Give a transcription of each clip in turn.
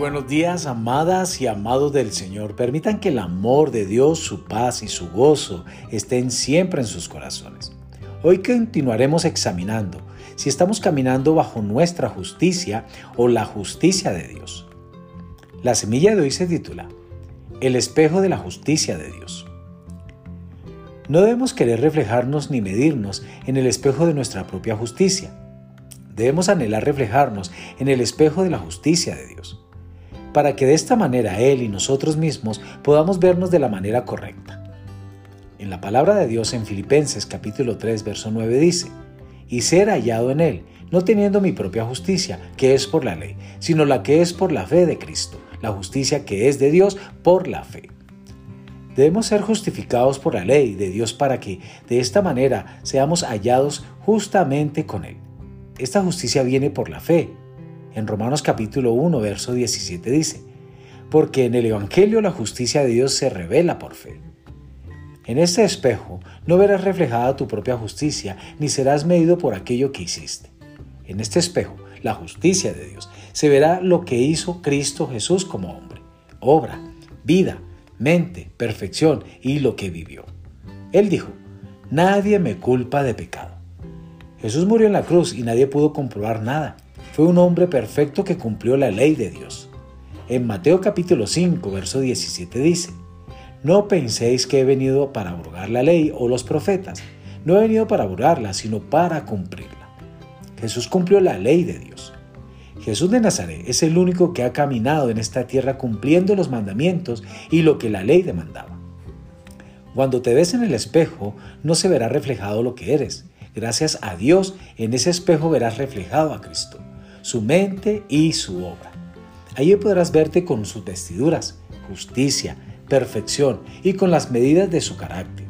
buenos días, amadas y amados del Señor. Permitan que el amor de Dios, su paz y su gozo estén siempre en sus corazones. Hoy continuaremos examinando si estamos caminando bajo nuestra justicia o la justicia de Dios. La semilla de hoy se titula El espejo de la justicia de Dios. No debemos querer reflejarnos ni medirnos en el espejo de nuestra propia justicia. Debemos anhelar reflejarnos en el espejo de la justicia de Dios para que de esta manera Él y nosotros mismos podamos vernos de la manera correcta. En la palabra de Dios en Filipenses capítulo 3 verso 9 dice, y ser hallado en Él, no teniendo mi propia justicia, que es por la ley, sino la que es por la fe de Cristo, la justicia que es de Dios por la fe. Debemos ser justificados por la ley de Dios para que de esta manera seamos hallados justamente con Él. Esta justicia viene por la fe, en Romanos capítulo 1, verso 17 dice, porque en el Evangelio la justicia de Dios se revela por fe. En este espejo no verás reflejada tu propia justicia, ni serás medido por aquello que hiciste. En este espejo, la justicia de Dios, se verá lo que hizo Cristo Jesús como hombre, obra, vida, mente, perfección y lo que vivió. Él dijo, nadie me culpa de pecado. Jesús murió en la cruz y nadie pudo comprobar nada. Fue un hombre perfecto que cumplió la ley de Dios. En Mateo capítulo 5, verso 17 dice, No penséis que he venido para abrogar la ley o los profetas. No he venido para abrogarla, sino para cumplirla. Jesús cumplió la ley de Dios. Jesús de Nazaret es el único que ha caminado en esta tierra cumpliendo los mandamientos y lo que la ley demandaba. Cuando te ves en el espejo, no se verá reflejado lo que eres. Gracias a Dios, en ese espejo verás reflejado a Cristo su mente y su obra. Allí podrás verte con sus vestiduras, justicia, perfección y con las medidas de su carácter.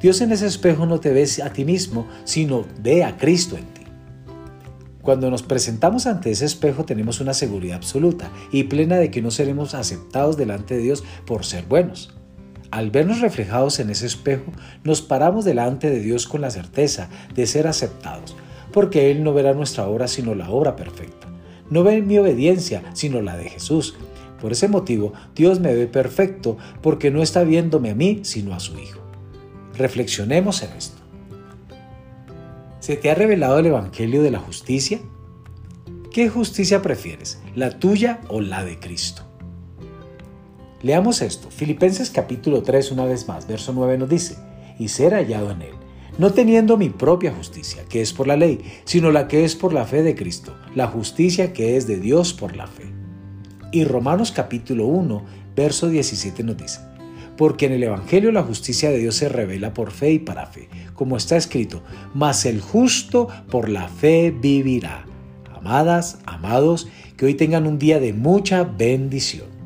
Dios en ese espejo no te ve a ti mismo, sino ve a Cristo en ti. Cuando nos presentamos ante ese espejo tenemos una seguridad absoluta y plena de que no seremos aceptados delante de Dios por ser buenos. Al vernos reflejados en ese espejo, nos paramos delante de Dios con la certeza de ser aceptados, porque Él no verá nuestra obra sino la obra perfecta. No ve mi obediencia sino la de Jesús. Por ese motivo, Dios me ve perfecto porque no está viéndome a mí sino a su Hijo. Reflexionemos en esto. ¿Se te ha revelado el Evangelio de la justicia? ¿Qué justicia prefieres, la tuya o la de Cristo? Leamos esto. Filipenses capítulo 3 una vez más, verso 9 nos dice, y ser hallado en él no teniendo mi propia justicia, que es por la ley, sino la que es por la fe de Cristo, la justicia que es de Dios por la fe. Y Romanos capítulo 1, verso 17 nos dice, porque en el Evangelio la justicia de Dios se revela por fe y para fe, como está escrito, mas el justo por la fe vivirá. Amadas, amados, que hoy tengan un día de mucha bendición.